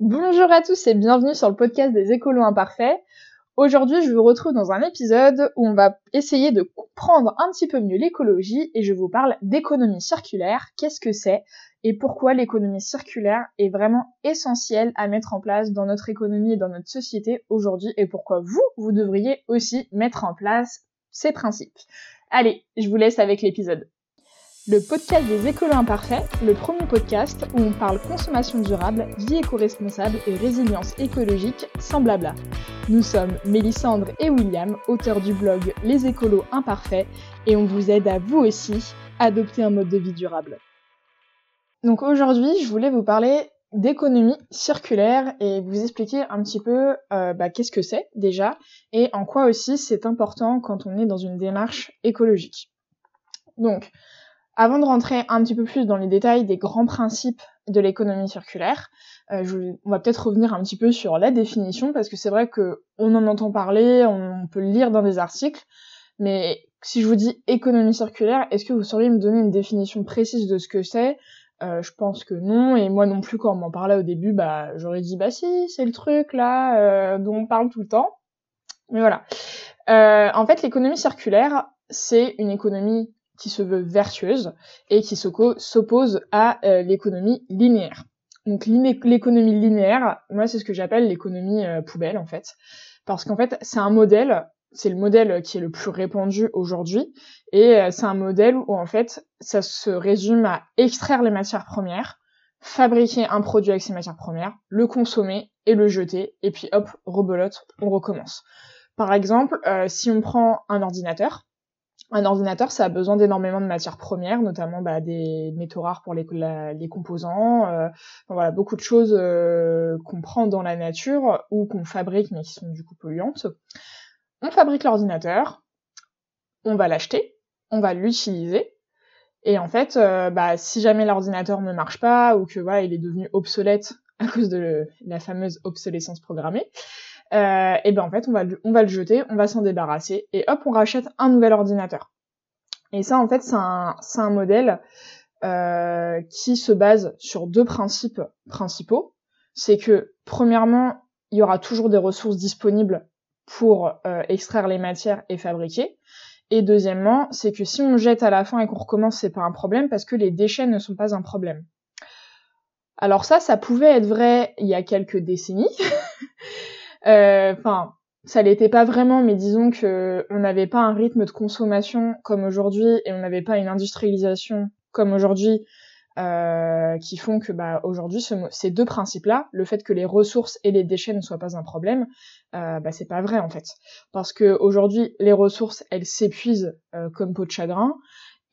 Bonjour à tous et bienvenue sur le podcast des écolos imparfaits. Aujourd'hui, je vous retrouve dans un épisode où on va essayer de comprendre un petit peu mieux l'écologie et je vous parle d'économie circulaire. Qu'est-ce que c'est et pourquoi l'économie circulaire est vraiment essentielle à mettre en place dans notre économie et dans notre société aujourd'hui et pourquoi vous, vous devriez aussi mettre en place ces principes. Allez, je vous laisse avec l'épisode le podcast des écolos imparfaits, le premier podcast où on parle consommation durable, vie éco-responsable et résilience écologique sans blabla. Nous sommes Mélissandre et William, auteurs du blog Les écolos imparfaits, et on vous aide à vous aussi adopter un mode de vie durable. Donc aujourd'hui, je voulais vous parler d'économie circulaire et vous expliquer un petit peu euh, bah, qu'est-ce que c'est déjà et en quoi aussi c'est important quand on est dans une démarche écologique. Donc, avant de rentrer un petit peu plus dans les détails des grands principes de l'économie circulaire, euh, je, on va peut-être revenir un petit peu sur la définition parce que c'est vrai que on en entend parler, on peut le lire dans des articles, mais si je vous dis économie circulaire, est-ce que vous sauriez me donner une définition précise de ce que c'est? Euh, Je pense que non, et moi non plus quand on m'en parlait au début, bah j'aurais dit bah si, c'est le truc là euh, dont on parle tout le temps. Mais voilà. Euh, en fait, l'économie circulaire, c'est une économie qui se veut vertueuse et qui s'oppose à euh, l'économie linéaire. Donc l'économie linéaire, moi c'est ce que j'appelle l'économie euh, poubelle en fait, parce qu'en fait c'est un modèle, c'est le modèle qui est le plus répandu aujourd'hui, et euh, c'est un modèle où en fait ça se résume à extraire les matières premières, fabriquer un produit avec ces matières premières, le consommer et le jeter, et puis hop, rebelote, on recommence. Par exemple, si on prend un ordinateur, un ordinateur, ça a besoin d'énormément de matières premières, notamment bah, des métaux rares pour les, composants, euh, voilà, beaucoup de choses euh, qu'on prend dans la nature ou qu'on fabrique mais qui sont du coup polluantes. On fabrique l'ordinateur, on va l'acheter, on va l'utiliser, et en fait, euh, bah, si jamais l'ordinateur ne marche pas ou que voilà, il est devenu obsolète à cause de la fameuse obsolescence programmée, euh, et ben en fait on va, on va le jeter, on va s'en débarrasser et hop on rachète un nouvel ordinateur. Et ça en fait c'est un, un modèle euh, qui se base sur deux principes principaux. C'est que premièrement il y aura toujours des ressources disponibles pour euh, extraire les matières et fabriquer. Et deuxièmement, c'est que si on jette à la fin et qu'on recommence, c'est pas un problème parce que les déchets ne sont pas un problème. Alors ça, ça pouvait être vrai il y a quelques décennies. Euh, enfin, ça l'était pas vraiment, mais disons que on n'avait pas un rythme de consommation comme aujourd'hui et on n'avait pas une industrialisation comme aujourd'hui euh, qui font que bah, aujourd'hui ces deux principes-là, le fait que les ressources et les déchets ne soient pas un problème, euh, bah, c'est pas vrai en fait, parce que aujourd'hui les ressources elles s'épuisent comme peau de chagrin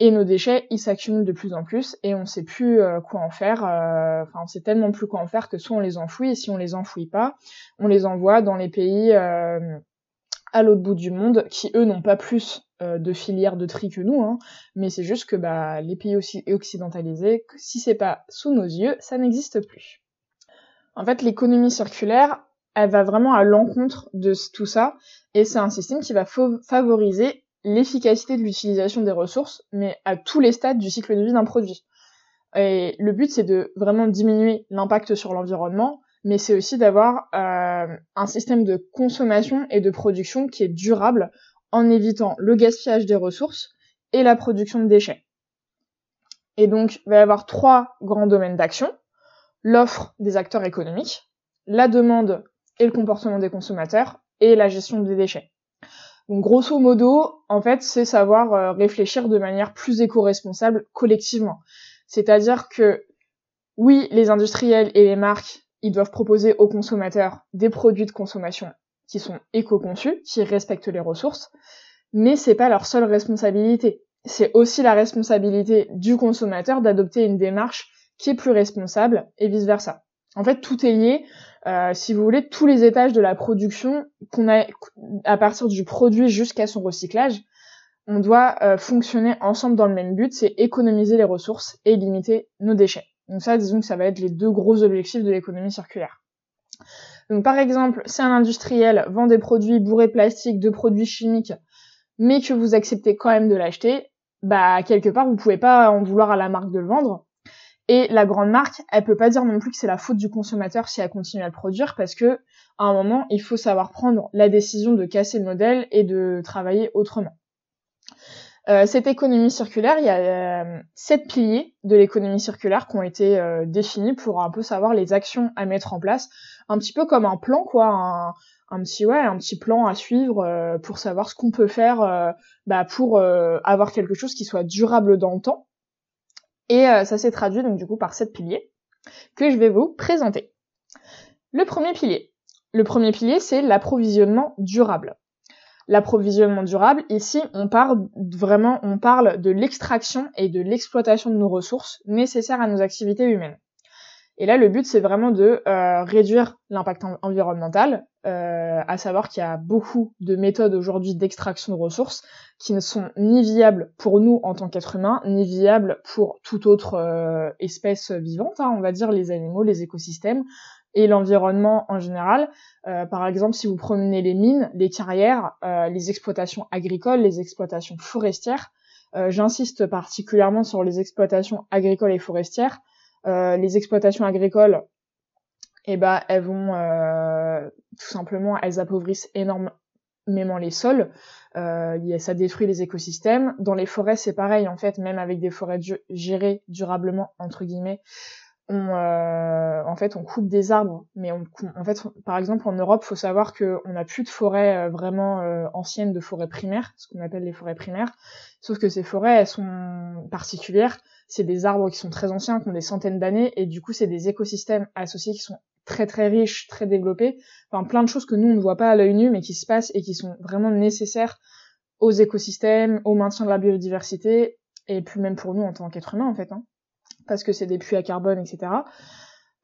et nos déchets, ils s'accumulent de plus en plus et on sait plus euh, quoi en faire. Euh, enfin, on sait tellement plus quoi en faire que soit on les enfouit et si on les enfouit pas, on les envoie dans les pays euh, à l'autre bout du monde qui eux n'ont pas plus de filières de tri que nous, hein, mais c'est juste que bah, les pays aussi occidentalisés, si c'est pas sous nos yeux, ça n'existe plus. En fait, l'économie circulaire, elle va vraiment à l'encontre de tout ça, et c'est un système qui va favoriser l'efficacité de l'utilisation des ressources, mais à tous les stades du cycle de vie d'un produit. Et le but, c'est de vraiment diminuer l'impact sur l'environnement, mais c'est aussi d'avoir euh, un système de consommation et de production qui est durable en évitant le gaspillage des ressources et la production de déchets. Et donc, il va y avoir trois grands domaines d'action. L'offre des acteurs économiques, la demande et le comportement des consommateurs, et la gestion des déchets. Grosso modo, en fait, c'est savoir euh, réfléchir de manière plus éco-responsable collectivement. C'est-à-dire que oui, les industriels et les marques, ils doivent proposer aux consommateurs des produits de consommation qui sont éco-conçus, qui respectent les ressources, mais c'est pas leur seule responsabilité. C'est aussi la responsabilité du consommateur d'adopter une démarche qui est plus responsable et vice versa. En fait, tout est lié. Euh, si vous voulez, tous les étages de la production, qu'on a à partir du produit jusqu'à son recyclage, on doit euh, fonctionner ensemble dans le même but, c'est économiser les ressources et limiter nos déchets. Donc ça, disons que ça va être les deux gros objectifs de l'économie circulaire. Donc par exemple, si un industriel vend des produits bourrés de plastique, de produits chimiques, mais que vous acceptez quand même de l'acheter, bah quelque part vous pouvez pas en vouloir à la marque de le vendre. Et la grande marque, elle peut pas dire non plus que c'est la faute du consommateur si elle continue à le produire parce que à un moment, il faut savoir prendre la décision de casser le modèle et de travailler autrement. Euh, cette économie circulaire, il y a euh, sept piliers de l'économie circulaire qui ont été euh, définis pour un peu savoir les actions à mettre en place, un petit peu comme un plan, quoi, un, petit ouais, un petit plan à suivre pour savoir ce qu'on peut faire bah, pour avoir quelque chose qui soit durable dans le temps. Et ça s'est traduit donc du coup par sept piliers que je vais vous présenter. Le premier pilier. Le premier pilier, c'est l'approvisionnement durable l'approvisionnement durable, ici on parle vraiment on parle de l'extraction et de l'exploitation de nos ressources nécessaires à nos activités humaines. Et là le but c'est vraiment de euh, réduire l'impact environnemental, euh, à savoir qu'il y a beaucoup de méthodes aujourd'hui d'extraction de ressources qui ne sont ni viables pour nous en tant qu'êtres humains, ni viables pour toute autre euh, espèce vivante, hein, on va dire les animaux, les écosystèmes, et l'environnement en général. Euh, par exemple, si vous promenez les mines, les carrières, euh, les exploitations agricoles, les exploitations forestières, euh, j'insiste particulièrement sur les exploitations agricoles et forestières. Les exploitations agricoles, eh ben, elles vont tout simplement, elles appauvrissent énormément les sols, ça détruit les écosystèmes. Dans les forêts, c'est pareil en fait, même avec des forêts gérées durablement entre guillemets, on, euh, en fait, on coupe des arbres, mais on, en fait, par exemple, en Europe, faut savoir qu'on n'a plus de forêts euh, vraiment euh, anciennes, de forêts primaires, ce qu'on appelle les forêts primaires. Sauf que ces forêts, elles sont particulières. C'est des arbres qui sont très anciens, qui ont des centaines d'années, et du coup, c'est des écosystèmes associés qui sont très très riches, très développés. Enfin, plein de choses que nous on ne voit pas à l'œil nu, mais qui se passent et qui sont vraiment nécessaires aux écosystèmes, au maintien de la biodiversité, et puis même pour nous en tant qu'êtres humains en fait. Hein parce que c'est des puits à carbone, etc.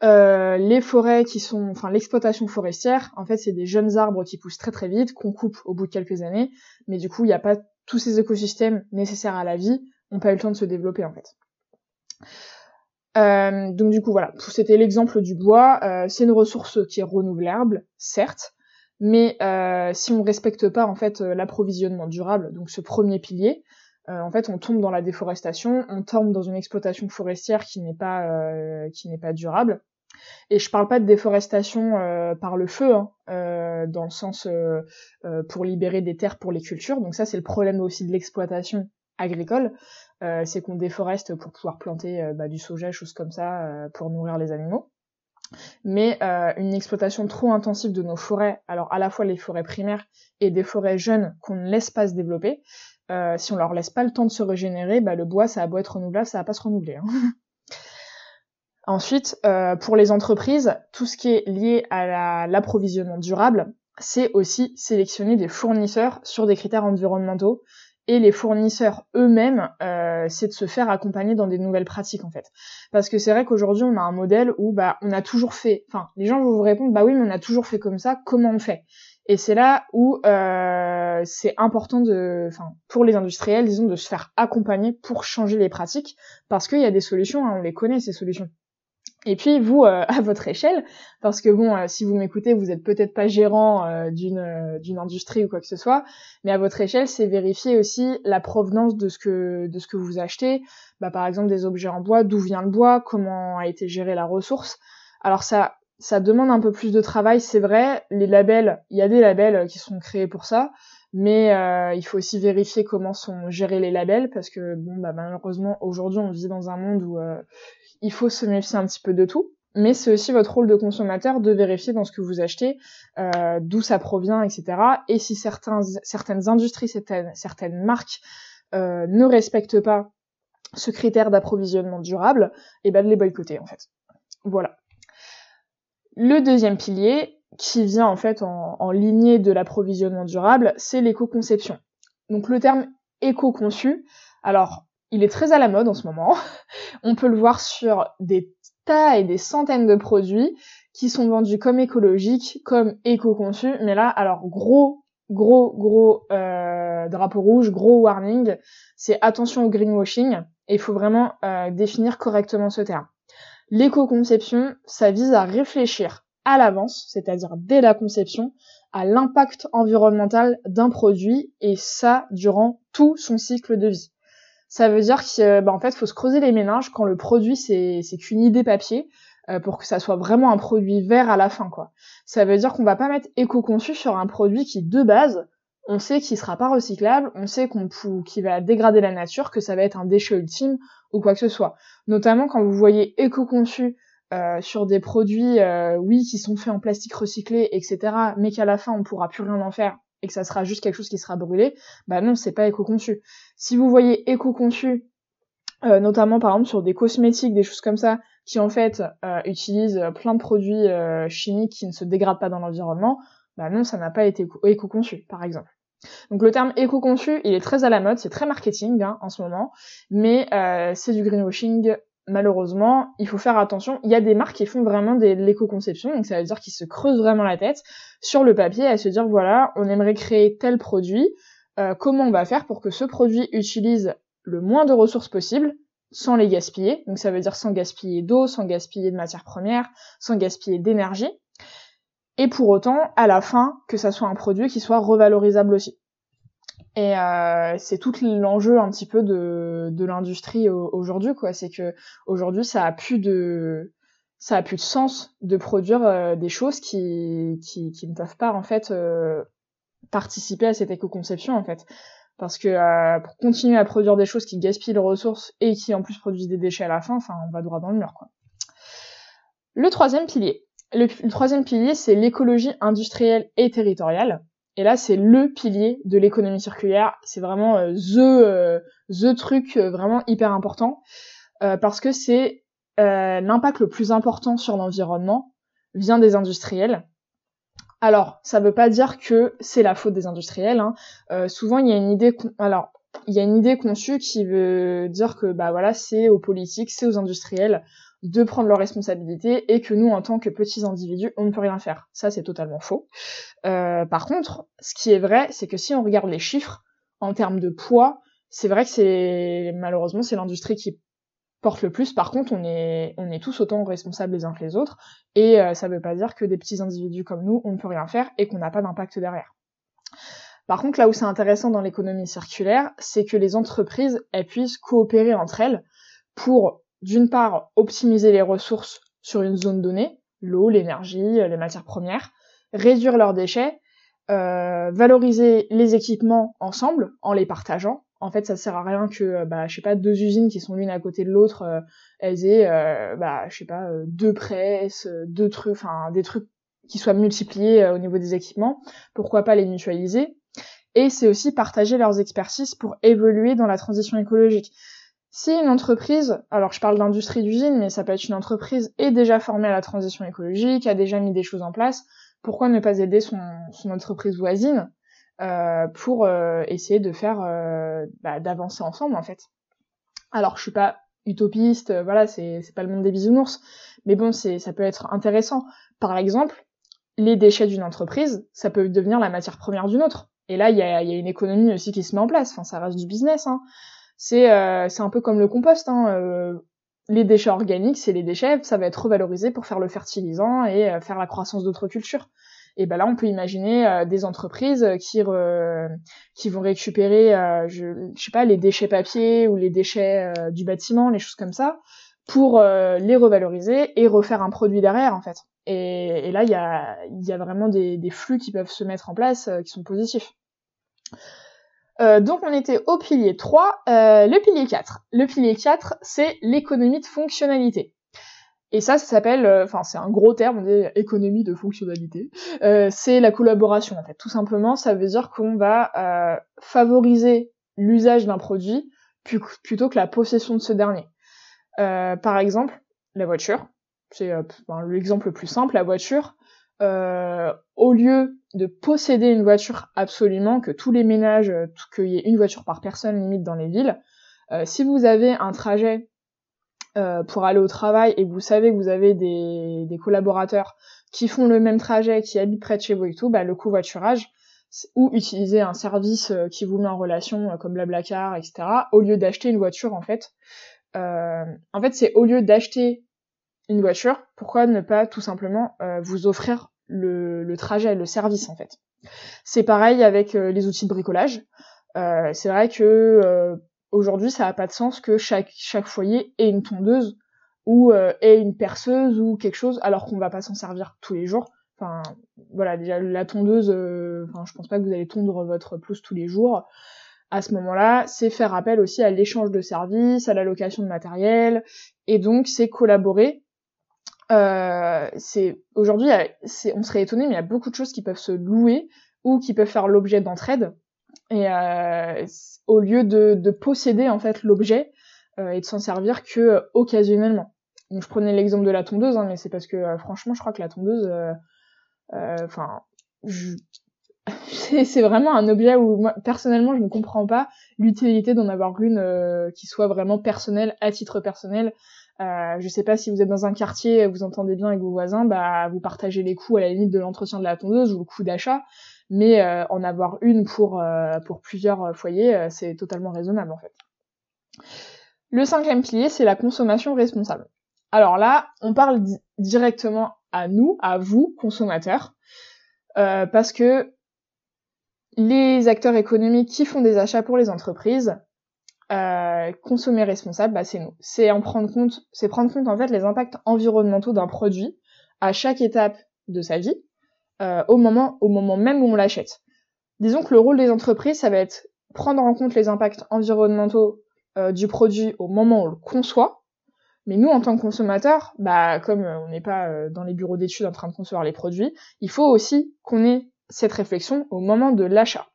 Euh, les forêts qui sont, enfin l'exploitation forestière, en fait c'est des jeunes arbres qui poussent très très vite, qu'on coupe au bout de quelques années, mais du coup il n'y a pas tous ces écosystèmes nécessaires à la vie, n'ont pas eu le temps de se développer en fait. Euh, donc du coup voilà, c'était l'exemple du bois, euh, c'est une ressource qui est renouvelable, certes, mais si on ne respecte pas en fait l'approvisionnement durable, donc ce premier pilier, euh, en fait, on tombe dans la déforestation, on tombe dans une exploitation forestière qui n'est pas euh, qui n'est pas durable. Et je parle pas de déforestation euh, par le feu, hein, dans le sens pour libérer des terres pour les cultures. Donc ça, c'est le problème aussi de l'exploitation agricole, c'est qu'on déforeste pour pouvoir planter bah, du soja, choses comme ça, pour nourrir les animaux. Mais une exploitation trop intensive de nos forêts, alors à la fois les forêts primaires et des forêts jeunes qu'on ne laisse pas se développer, euh, si on leur laisse pas le temps de se régénérer, bah, le bois, ça a beau être renouvelable, ça va pas se renouveler. Hein. Ensuite, euh, pour les entreprises, tout ce qui est lié à l'approvisionnement durable, c'est aussi sélectionner des fournisseurs sur des critères environnementaux. Et les fournisseurs eux-mêmes, euh, c'est de se faire accompagner dans des nouvelles pratiques en fait. Parce que c'est vrai qu'aujourd'hui on a un modèle où bah on a toujours fait, enfin les gens vont vous répondre bah oui mais on a toujours fait comme ça, comment on fait? Et c'est là où euh, c'est important de, enfin, pour les industriels, disons, de se faire accompagner pour changer les pratiques, parce qu'il y a des solutions, hein, on les connaît ces solutions. Et puis vous, euh, à votre échelle, parce que bon, euh, si vous m'écoutez, vous êtes peut-être pas gérant d'une d'une industrie ou quoi que ce soit, mais à votre échelle, c'est vérifier aussi la provenance de ce que de ce que vous achetez. Bah, par exemple, des objets en bois, d'où vient le bois, comment a été gérée la ressource. Alors ça, ça demande un peu plus de travail, c'est vrai. Les labels, il y a des labels qui sont créés pour ça, mais euh, il faut aussi vérifier comment sont gérés les labels parce que bon, bah, malheureusement aujourd'hui on vit dans un monde où euh, il faut se méfier un petit peu de tout. Mais c'est aussi votre rôle de consommateur de vérifier dans ce que vous achetez, euh, d'où ça provient, etc. Et si certains, certaines industries, certaines, marques ne respectent pas ce critère d'approvisionnement durable, et eh ben de les boycotter en fait. Voilà. Le deuxième pilier, qui vient en fait en, lignée de l'approvisionnement durable, c'est l'éco-conception. Donc le terme éco-conçu, alors il est très à la mode en ce moment. On peut le voir sur des tas et des centaines de produits qui sont vendus comme écologiques, comme éco-conçus, mais là, alors gros, gros, gros euh, drapeau rouge, gros warning, c'est attention au greenwashing, et il faut vraiment euh, définir correctement ce terme. L'éco-conception, ça vise à réfléchir à l'avance, c'est-à-dire dès la conception, à l'impact environnemental d'un produit et ça durant tout son cycle de vie. Ça veut dire que bah, en fait, faut se creuser les méninges quand le produit c'est qu'une idée papier euh, pour que ça soit vraiment un produit vert à la fin quoi. Ça veut dire qu'on va pas mettre éco-conçu sur un produit qui de base on sait qu'il sera pas recyclable, on sait qu'on qu'il va dégrader la nature, que ça va être un déchet ultime ou quoi que ce soit. Notamment quand vous voyez éco-conçu euh, sur des produits, euh, oui, qui sont faits en plastique recyclé, etc., mais qu'à la fin on pourra plus rien en faire et que ça sera juste quelque chose qui sera brûlé, bah non, c'est pas éco-conçu. Si vous voyez éco-conçu, euh, notamment par exemple sur des cosmétiques, des choses comme ça, qui en fait euh, utilisent plein de produits euh, chimiques qui ne se dégradent pas dans l'environnement, bah non, ça n'a pas été éco-conçu, par exemple. Donc le terme éco-conçu, il est très à la mode, c'est très marketing hein, en ce moment, mais c'est du greenwashing malheureusement, il faut faire attention. Il y a des marques qui font vraiment de l'éco-conception, donc ça veut dire qu'ils se creusent vraiment la tête sur le papier à se dire voilà, on aimerait créer tel produit, euh, comment on va faire pour que ce produit utilise le moins de ressources possible sans les gaspiller. Donc ça veut dire sans gaspiller d'eau, sans gaspiller de matières premières, sans gaspiller d'énergie. Et pour autant, à la fin, que ça soit un produit qui soit revalorisable aussi. Et euh, c'est tout l'enjeu un petit peu de, l'industrie aujourd'hui, quoi. C'est que aujourd'hui, ça a plus de ça a plus de sens de produire euh, des choses qui, qui, ne peuvent pas en fait euh, participer à cette éco-conception en fait. Parce que pour continuer à produire des choses qui gaspillent les ressources et qui en plus produisent des déchets à la fin, enfin on va droit dans le mur. Le troisième pilier. le troisième pilier, c'est l'écologie industrielle et territoriale. Et là, c'est le pilier de l'économie circulaire. C'est vraiment euh, the, euh, the truc euh, vraiment hyper important parce que c'est l'impact le plus important sur l'environnement vient des industriels. Alors, ça veut pas dire que c'est la faute des industriels. Hein. souvent, il y a une idée. Alors, il y a une idée conçue qui veut dire que bah voilà, c'est aux politiques, c'est aux industriels de prendre leurs responsabilités et que nous, en tant que petits individus, on ne peut rien faire. Ça, c'est totalement faux. Euh, par contre, ce qui est vrai, c'est que si on regarde les chiffres en termes de poids, c'est vrai que c'est malheureusement c'est l'industrie qui porte le plus. Par contre, on est on est tous autant responsables les uns que les autres, et euh, ça veut pas dire que des petits individus comme nous, on ne peut rien faire et qu'on n'a pas d'impact derrière. Par contre, là où c'est intéressant dans l'économie circulaire, c'est que les entreprises, elles puissent coopérer entre elles pour d'une part, optimiser les ressources sur une zone donnée, l'eau, l'énergie, les matières premières, réduire leurs déchets, euh, valoriser les équipements ensemble en les partageant. En fait, ça sert à rien que, euh, bah, je sais pas, deux usines qui sont l'une à côté de l'autre, euh, elles aient, euh, bah, je sais pas, deux presses, deux trucs, enfin, des trucs qui soient multipliés au niveau des équipements. Pourquoi pas les mutualiser? Et c'est aussi partager leurs expertises pour évoluer dans la transition écologique. Si une entreprise, alors je parle d'industrie d'usine, mais ça peut être une entreprise, est déjà formée à la transition écologique, a déjà mis des choses en place, pourquoi ne pas aider son, entreprise voisine euh, pour euh, essayer de faire, euh, bah, d'avancer ensemble en fait? Alors je suis pas utopiste, voilà, c'est pas le monde des bisounours, mais bon, ça peut être intéressant. Par exemple, les déchets d'une entreprise, ça peut devenir la matière première d'une autre. Et là, il y a, y a, une économie aussi qui se met en place. Enfin, ça reste du business. Hein c'est euh, c'est un peu comme le compost. Hein, euh, les déchets organiques, c'est les déchets, ça va être revalorisé pour faire le fertilisant et euh, faire la croissance d'autres cultures. Et ben là, on peut imaginer des entreprises qui qui vont récupérer, je, je sais pas, les déchets papier ou les déchets du bâtiment, les choses comme ça, pour les revaloriser et refaire un produit derrière en fait. Et, et là, il y a, y a vraiment des, des flux qui peuvent se mettre en place qui sont positifs. Euh, donc on était au pilier 3, euh, le pilier 4. Le pilier 4, c'est l'économie de fonctionnalité. Et ça, ça s'appelle, euh, enfin c'est un gros terme, on dit économie de fonctionnalité. c'est la collaboration en fait. Tout simplement, ça veut dire qu'on va favoriser l'usage d'un produit plutôt que la possession de ce dernier. par exemple, la voiture. C'est l'exemple le plus simple, la voiture. Au lieu de posséder une voiture absolument, que tous les ménages, euh, qu'il y ait une voiture par personne limite dans les villes. Euh, si vous avez un trajet euh, pour aller au travail et que vous savez que vous avez des, collaborateurs qui font le même trajet, qui habitent près de chez vous et tout, bah, le covoiturage, ou utiliser un service qui vous met en relation comme Blablacar, etc., au lieu d'acheter une voiture en fait. en fait, c'est au lieu d'acheter une voiture, pourquoi ne pas tout simplement vous offrir le, le trajet, le service en fait? C'est pareil avec euh, les outils de bricolage. Euh, c'est vrai que euh, aujourd'hui, ça n'a pas de sens que chaque, chaque foyer ait une tondeuse ou euh, ait une perceuse ou quelque chose, alors qu'on va pas s'en servir tous les jours. Enfin, voilà, déjà la tondeuse, euh, enfin, je pense pas que vous allez tondre votre pelouse tous les jours. À ce moment-là, c'est faire appel aussi à l'échange de services, à la location de matériel, et donc c'est collaborer. Euh, c'est aujourd'hui, on serait étonné, mais il y a beaucoup de choses qui peuvent se louer ou qui peuvent faire l'objet d'entraide. Et euh, au lieu de, de, posséder en fait l'objet euh, et de s'en servir que euh, occasionnellement. Donc je prenais l'exemple de la tondeuse, hein, mais c'est parce que euh, franchement, je crois que la tondeuse, enfin, c'est vraiment un objet où moi, personnellement, je ne comprends pas l'utilité d'en avoir une qui soit vraiment personnelle, à titre personnel. Euh, je sais pas si vous êtes dans un quartier, vous entendez bien avec vos voisins, bah vous partagez les coûts à la limite de l'entretien de la tondeuse ou le coût d'achat mais euh, en avoir une pour, euh, pour plusieurs euh, foyers, c'est totalement raisonnable en fait. Le cinquième pilier, c'est la consommation responsable. Alors là, on parle directement à nous, à vous, consommateurs, parce que les acteurs économiques qui font des achats pour les entreprises, euh, consommer responsable, bah, c'est nous. C'est en prendre compte, compte les impacts environnementaux d'un produit à chaque étape de sa vie, euh, au moment même où on l'achète. Disons que le rôle des entreprises, ça va être prendre en compte les impacts environnementaux euh, du produit au moment où on le conçoit. Mais nous, en tant que consommateurs, bah comme euh, on n'est pas dans les bureaux d'études en train de concevoir les produits, il faut aussi qu'on ait cette réflexion au moment de l'achat.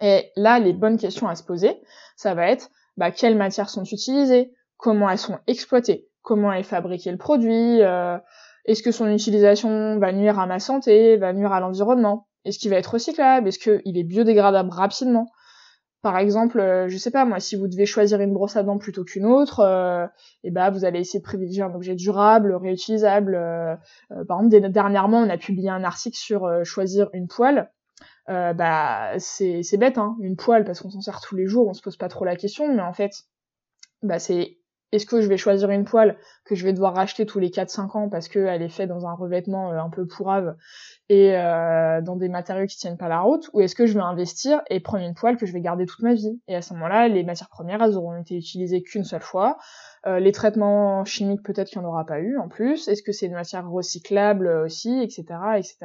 Et là, les bonnes questions à se poser, ça va être bah, quelles matières sont utilisées, comment elles sont exploitées, comment est fabriqué le produit, euh, est-ce que son utilisation va nuire à ma santé, va nuire à l'environnement? Est-ce qu'il va être recyclable? Est-ce qu'il est biodégradable rapidement? Par exemple, euh, je sais pas moi, si vous devez choisir une brosse à dents plutôt qu'une autre, euh, et ben vous allez essayer de privilégier un objet durable, réutilisable. Euh, par exemple, dernièrement, on a publié un article sur choisir une poêle. Bah c'est bête hein, une poêle parce qu'on s'en sert tous les jours, on se pose pas trop la question, mais en fait, bah c'est est-ce que je vais choisir une poêle que je vais devoir racheter tous les 4-5 ans parce qu'elle est faite dans un revêtement euh, un peu pourrave et euh, dans des matériaux qui tiennent pas la route Ou est-ce que je vais investir et prendre une poêle que je vais garder toute ma vie? Et à ce moment-là, les matières premières, elles auront été utilisées qu'une seule fois. Euh, les traitements chimiques, peut-être qu'il n'y en aura pas eu en plus. Est-ce que c'est une matière recyclable aussi, etc., etc.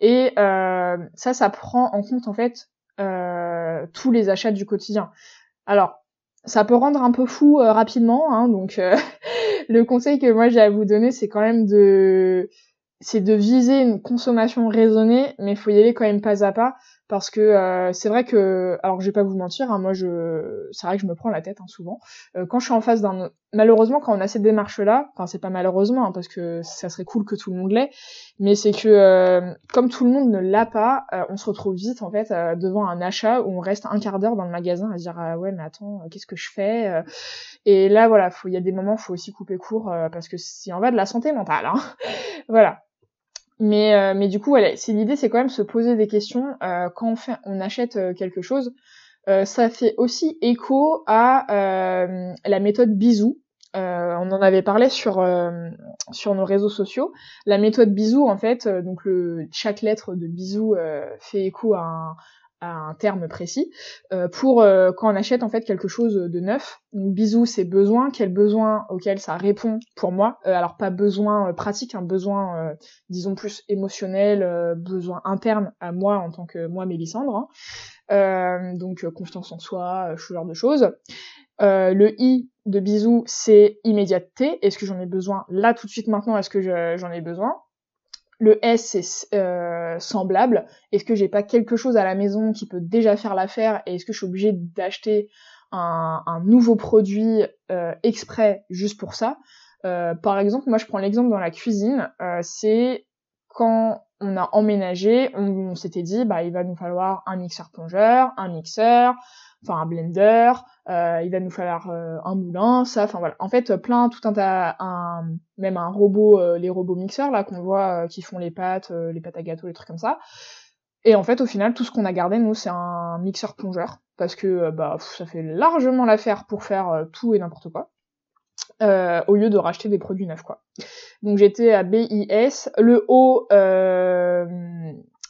Et ça, ça prend en compte en fait tous les achats du quotidien. Alors, ça peut rendre un peu fou euh, rapidement, hein, donc euh, le conseil que moi j'ai à vous donner, c'est quand même de c'est de viser une consommation raisonnée, mais il faut y aller quand même pas à pas, parce que euh, c'est vrai que, alors je vais pas vous mentir, hein, moi je, c'est vrai que je me prends la tête hein, souvent. Euh, quand je suis en face d'un, malheureusement quand on a cette démarche-là, enfin c'est pas malheureusement hein, parce que ça serait cool que tout le monde l'ait, mais c'est que euh, comme tout le monde ne l'a pas, on se retrouve vite en fait devant un achat où on reste un quart d'heure dans le magasin à dire ah ouais mais attends qu'est-ce que je fais Et là voilà, il y a des moments faut aussi couper court parce que si on va de la santé mentale, hein. voilà. Mais, euh, mais du coup, voilà, c'est l'idée, c'est quand même se poser des questions euh, quand on, fait, on achète euh, quelque chose. ça fait aussi écho à la méthode bisou. on en avait parlé sur sur nos réseaux sociaux. La méthode bisou, en fait, donc le chaque lettre de bisou fait écho à un, un terme précis euh, pour euh, quand on achète en fait quelque chose de neuf. Donc, bisou c'est besoin, quel besoin auquel ça répond pour moi. Euh, alors pas besoin pratique, un besoin disons plus émotionnel, besoin interne à moi en tant que moi Mélissandre. Hein. donc confiance en soi, ce genre de choses. le i de bisou c'est immédiateté. Est-ce que j'en ai besoin là tout de suite maintenant? Est-ce que j'en ai besoin? Le S c'est euh, semblable. Est-ce que j'ai pas quelque chose à la maison qui peut déjà faire l'affaire et est-ce que je suis obligée d'acheter un, nouveau produit euh, exprès juste pour ça? Euh, Par exemple, moi je prends l'exemple dans la cuisine, c'est quand on a emménagé, on, s'était dit bah il va nous falloir un mixeur plongeur, un mixeur, enfin un blender, euh, il va nous falloir euh, un moulin, ça, enfin voilà. En fait, plein, tout un tas, un, même un robot, euh, les robots mixeurs là qu'on voit qui font les pâtes, les pâtes à gâteau, les trucs comme ça. Et en fait, au final, tout ce qu'on a gardé, nous, c'est un mixeur plongeur parce que bah ça fait largement l'affaire pour faire tout et n'importe quoi. au lieu de racheter des produits neufs quoi. Donc j'étais à BIS. Le O,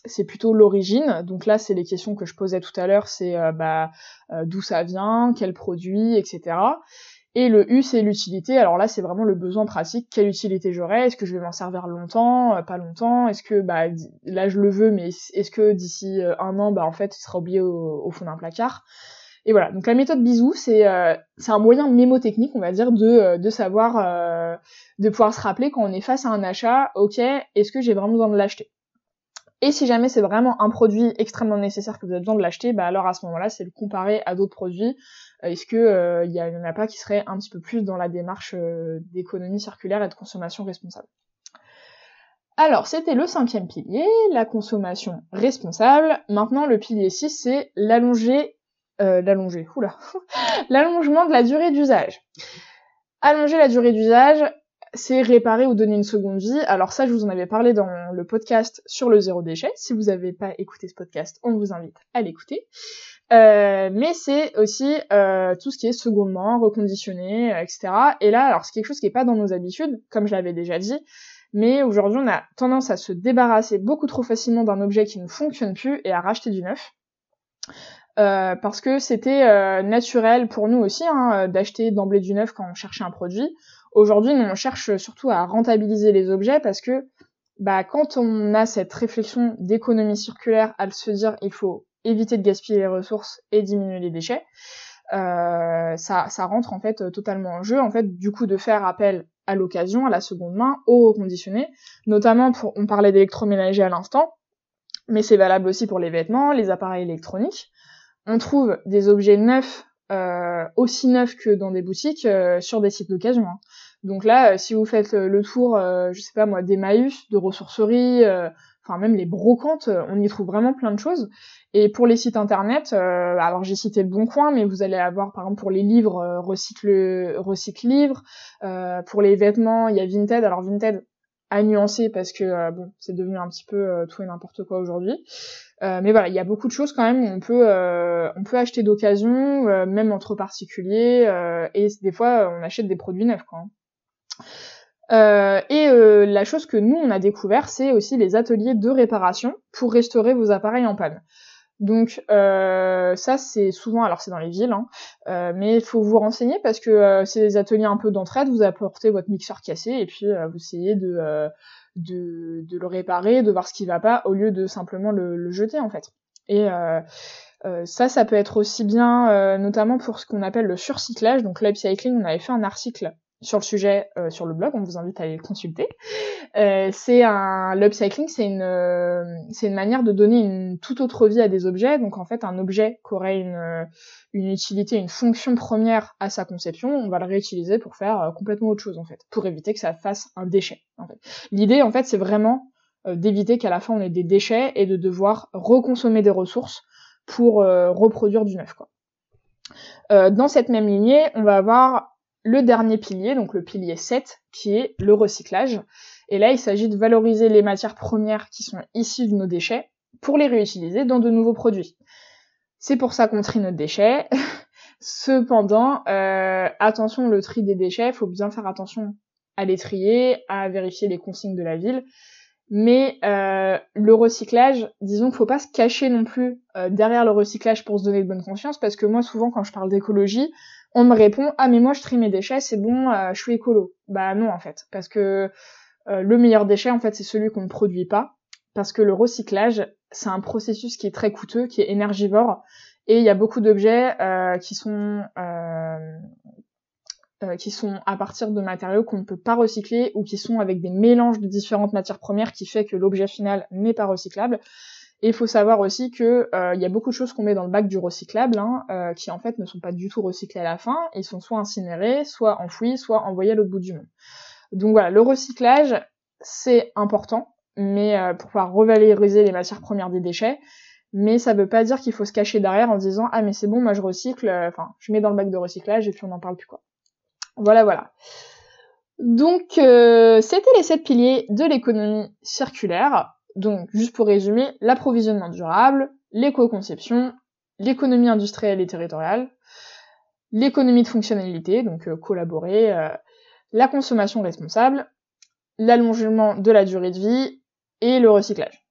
c'est plutôt l'origine. Donc là, c'est les questions que je posais tout à l'heure, c'est bah, d'où ça vient, quel produit, etc. Et le U, c'est l'utilité. Alors là, c'est vraiment le besoin pratique. Quelle utilité j'aurai? Est-ce que je vais m'en servir longtemps euh, Pas longtemps? Est-ce que, bah, là, je le veux, mais est-ce que d'ici euh, un an, bah, en fait, il sera oublié au, fond d'un placard? Et voilà. Donc la méthode bisou, c'est euh, c'est un moyen mémotechnique, on va dire, de, de savoir, de pouvoir se rappeler quand on est face à un achat, ok, est-ce que j'ai vraiment besoin de l'acheter? Et si jamais c'est vraiment un produit extrêmement nécessaire que vous avez besoin de l'acheter, bah alors à ce moment-là, c'est le comparer à d'autres produits. Euh, est-ce que euh, y, en a pas qui seraient un petit peu plus dans la démarche euh, d'économie circulaire et de consommation responsable? Alors, c'était le cinquième pilier, la consommation responsable. Maintenant, le pilier 6, c'est l'allonger, l'allonger, oula, l'allongement de la durée d'usage. Allonger la durée d'usage, c'est réparer ou donner une seconde vie. Alors ça, je vous en avais parlé dans le podcast sur le zéro déchet. Si vous n'avez pas écouté ce podcast, on vous invite à l'écouter. Euh, mais c'est aussi euh, tout ce qui est secondement, reconditionné, euh, etc. Et là, alors c'est quelque chose qui n'est pas dans nos habitudes, comme je l'avais déjà dit, mais aujourd'hui on a tendance à se débarrasser beaucoup trop facilement d'un objet qui ne fonctionne plus et à racheter du neuf. Parce que c'était naturel pour nous aussi hein, d'acheter d'emblée du neuf quand on cherchait un produit. Aujourd'hui, on cherche surtout à rentabiliser les objets parce que bah, quand on a cette réflexion d'économie circulaire à se dire il faut éviter de gaspiller les ressources et diminuer les déchets, euh, ça, ça rentre en fait totalement en jeu en fait du coup de faire appel à l'occasion, à la seconde main, au reconditionné, notamment pour on parlait d'électroménager à l'instant, mais c'est valable aussi pour les vêtements, les appareils électroniques. On trouve des objets neufs euh, aussi neufs que dans des boutiques euh, sur des sites d'occasion. Hein. Donc là, euh, si vous faites le tour, je sais pas moi, des Maïs, de ressourceries, enfin même les brocantes, on y trouve vraiment plein de choses. Et pour les sites internet, alors j'ai cité le Bon Coin, mais vous allez avoir par exemple pour les livres recycle recycle livres, pour les vêtements il y a Vinted. Alors Vinted à nuancer parce que bon c'est devenu un petit peu tout et n'importe quoi aujourd'hui. Euh, mais voilà, il y a beaucoup de choses quand même où on peut euh, on peut acheter d'occasion, euh, même entre particuliers, et des fois on achète des produits neufs quoi. Hein. et la chose que nous on a découvert, c'est aussi les ateliers de réparation pour restaurer vos appareils en panne. Donc ça c'est souvent, alors c'est dans les villes, hein, mais il faut vous renseigner parce que c'est des ateliers un peu d'entraide. Vous apportez votre mixeur cassé et puis vous essayez de de, de, le réparer, de voir ce qui va pas, au lieu de simplement le, jeter en fait. Et euh, euh, ça, ça peut être aussi bien, euh, notamment pour ce qu'on appelle le surcyclage. Donc l'upcycling, on avait fait un article sur le sujet euh, sur le blog, on vous invite à aller le consulter. Euh, c'est un l'upcycling, c'est une euh, c'est une manière de donner une toute autre vie à des objets. Donc en fait, un objet qui aurait une une utilité, une fonction première à sa conception, on va le réutiliser pour faire complètement autre chose en fait, pour éviter que ça fasse un déchet. En fait, l'idée en fait, c'est vraiment d'éviter qu'à la fin on ait des déchets et de devoir reconsommer des ressources pour reproduire du neuf quoi. dans cette même lignée, on va avoir le dernier pilier, donc le pilier 7, qui est le recyclage. Et là, il s'agit de valoriser les matières premières qui sont issues de nos déchets pour les réutiliser dans de nouveaux produits. C'est pour ça qu'on trie nos déchets. Cependant, euh, attention, le tri des déchets, faut bien faire attention à les trier, à vérifier les consignes de la ville. Mais euh, le recyclage, disons qu'il faut pas se cacher non plus euh, derrière le recyclage pour se donner de bonne conscience, parce que moi souvent quand je parle d'écologie, on me répond ah mais moi je trie mes déchets, c'est bon, euh, je suis écolo. Bah non en fait, parce que euh, le meilleur déchet en fait c'est celui qu'on ne produit pas, parce que le recyclage c'est un processus qui est très coûteux, qui est énergivore, et il y a beaucoup d'objets euh, qui sont qui sont à partir de matériaux qu'on ne peut pas recycler ou qui sont avec des mélanges de différentes matières premières qui fait que l'objet final n'est pas recyclable. Et il faut savoir aussi que euh, il y a beaucoup de choses qu'on met dans le bac du recyclable, hein, euh, qui en fait ne sont pas du tout recyclés à la fin. Ils sont soit incinérés, soit enfouis, soit envoyés à l'autre bout du monde. Donc voilà, le recyclage, c'est important, mais euh, pour pouvoir revaloriser les matières premières des déchets. Mais ça veut pas dire qu'il faut se cacher derrière en disant ah mais c'est bon, moi je recycle, enfin je mets dans le bac de recyclage et puis on n'en parle plus quoi. Voilà voilà. Donc c'était les sept piliers de l'économie circulaire. Donc, juste pour résumer, l'approvisionnement durable, l'éco-conception, l'économie industrielle et territoriale, l'économie de fonctionnalité, donc euh, collaborer, euh, la consommation responsable, l'allongement de la durée de vie et le recyclage.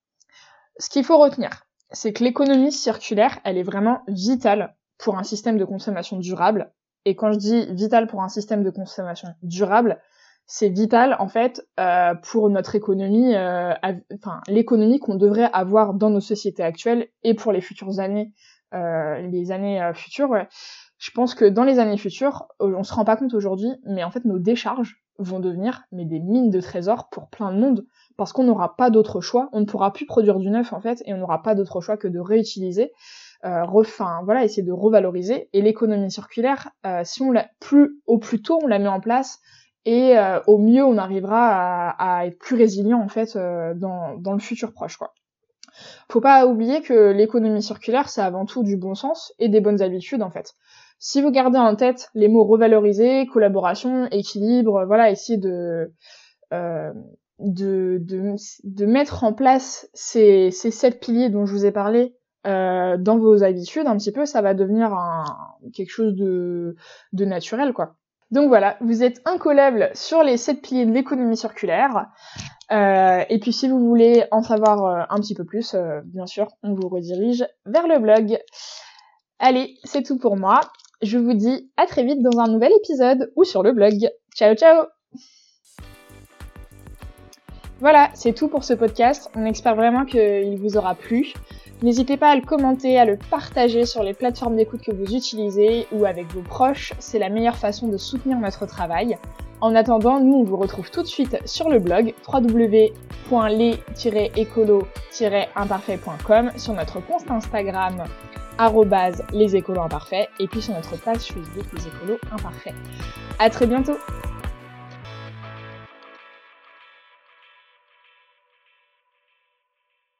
ce qu'il faut retenir, c'est que l'économie circulaire, elle est vraiment vitale pour un système de consommation durable. Et quand je dis vitale pour un système de consommation durable, c'est vital en fait euh, pour notre économie, euh, enfin l'économie qu'on devrait avoir dans nos sociétés actuelles et pour les futures années, euh, les années euh, futures. Je pense que dans les années futures, euh, on se rend pas compte aujourd'hui, mais en fait nos décharges vont devenir mais des mines de trésors pour plein de monde parce qu'on n'aura pas d'autre choix, on ne pourra plus produire du neuf en fait et on n'aura pas d'autre choix que de réutiliser, euh, voilà, essayer de revaloriser et l'économie circulaire, euh, si on l'a plus au plus tôt on la met en place et euh, au mieux on arrivera à, à, être plus résilient en fait euh, dans, dans le futur proche quoi. Faut pas oublier que l'économie circulaire c'est avant tout du bon sens et des bonnes habitudes en fait. Si vous gardez en tête les mots revaloriser, collaboration, équilibre, voilà, essayer de euh, de, de, de, mettre en place ces, ces sept piliers dont je vous ai parlé euh, dans vos habitudes un petit peu, ça va devenir un, quelque chose de, de naturel, quoi. Donc voilà, vous êtes incollable sur les sept piliers de l'économie circulaire. Euh, et puis si vous voulez en savoir euh, un petit peu plus, euh, bien sûr, on vous redirige vers le blog. Allez, c'est tout pour moi. Je vous dis à très vite dans un nouvel épisode ou sur le blog. Ciao ciao Voilà, c'est tout pour ce podcast. On espère vraiment qu'il vous aura plu. N'hésitez pas à le commenter, à le partager sur les plateformes d'écoute que vous utilisez ou avec vos proches. C'est la meilleure façon de soutenir notre travail. En attendant, nous on vous retrouve tout de suite sur le blog www.les-écolo-imparfait.com, sur notre compte Instagram les écolos imparfaits et puis sur notre page Facebook les écolos imparfaits. À très bientôt